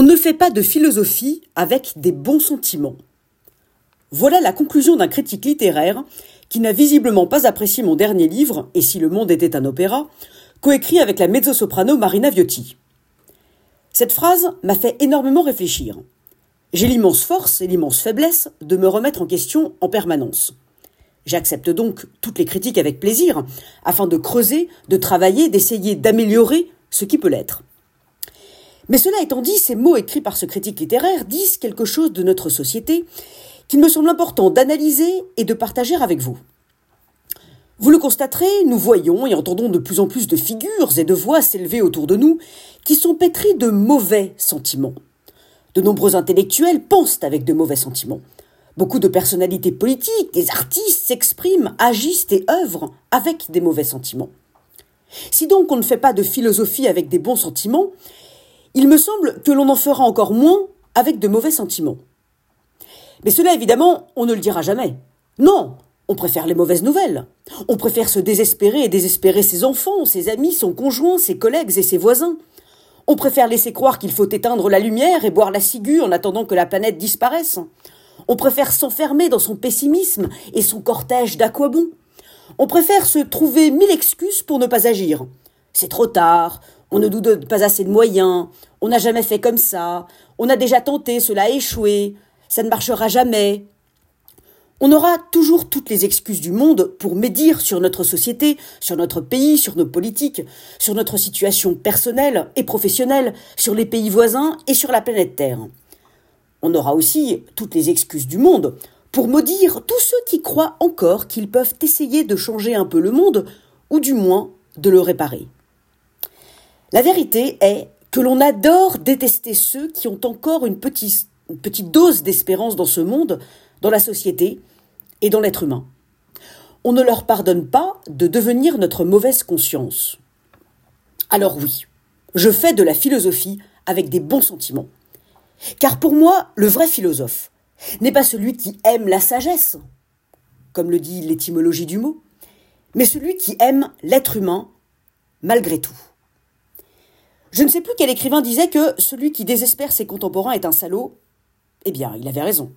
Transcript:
On ne fait pas de philosophie avec des bons sentiments. Voilà la conclusion d'un critique littéraire qui n'a visiblement pas apprécié mon dernier livre, Et si le monde était un opéra, coécrit avec la mezzo-soprano Marina Viotti. Cette phrase m'a fait énormément réfléchir. J'ai l'immense force et l'immense faiblesse de me remettre en question en permanence. J'accepte donc toutes les critiques avec plaisir, afin de creuser, de travailler, d'essayer d'améliorer ce qui peut l'être. Mais cela étant dit, ces mots écrits par ce critique littéraire disent quelque chose de notre société qu'il me semble important d'analyser et de partager avec vous. Vous le constaterez, nous voyons et entendons de plus en plus de figures et de voix s'élever autour de nous qui sont pétries de mauvais sentiments. De nombreux intellectuels pensent avec de mauvais sentiments. Beaucoup de personnalités politiques, des artistes s'expriment, agissent et œuvrent avec des mauvais sentiments. Si donc on ne fait pas de philosophie avec des bons sentiments, il me semble que l'on en fera encore moins avec de mauvais sentiments. Mais cela, évidemment, on ne le dira jamais. Non, on préfère les mauvaises nouvelles. On préfère se désespérer et désespérer ses enfants, ses amis, son conjoint, ses collègues et ses voisins. On préfère laisser croire qu'il faut éteindre la lumière et boire la ciguë en attendant que la planète disparaisse. On préfère s'enfermer dans son pessimisme et son cortège d'aquabons. On préfère se trouver mille excuses pour ne pas agir. C'est trop tard, on ne nous donne pas assez de moyens, on n'a jamais fait comme ça, on a déjà tenté, cela a échoué, ça ne marchera jamais. On aura toujours toutes les excuses du monde pour médire sur notre société, sur notre pays, sur nos politiques, sur notre situation personnelle et professionnelle, sur les pays voisins et sur la planète Terre. On aura aussi toutes les excuses du monde pour maudire tous ceux qui croient encore qu'ils peuvent essayer de changer un peu le monde, ou du moins de le réparer. La vérité est que l'on adore détester ceux qui ont encore une petite, dose d'espérance dans ce monde, dans la société et dans l'être humain. On ne leur pardonne pas de devenir notre mauvaise conscience. Alors oui, je fais de la philosophie avec des bons sentiments. Car pour moi, le vrai philosophe n'est pas celui qui aime la sagesse, comme le dit l'étymologie du mot, mais celui qui aime l'être humain malgré tout. Je ne sais plus quel écrivain disait que celui qui désespère ses contemporains est un salaud. Eh bien, il avait raison.